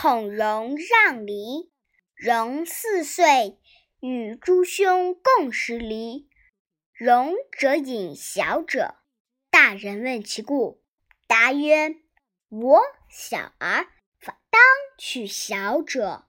孔融让梨。融四岁，与诸兄共食梨。融者饮小者。大人问其故，答曰：“我小儿，当取小者。”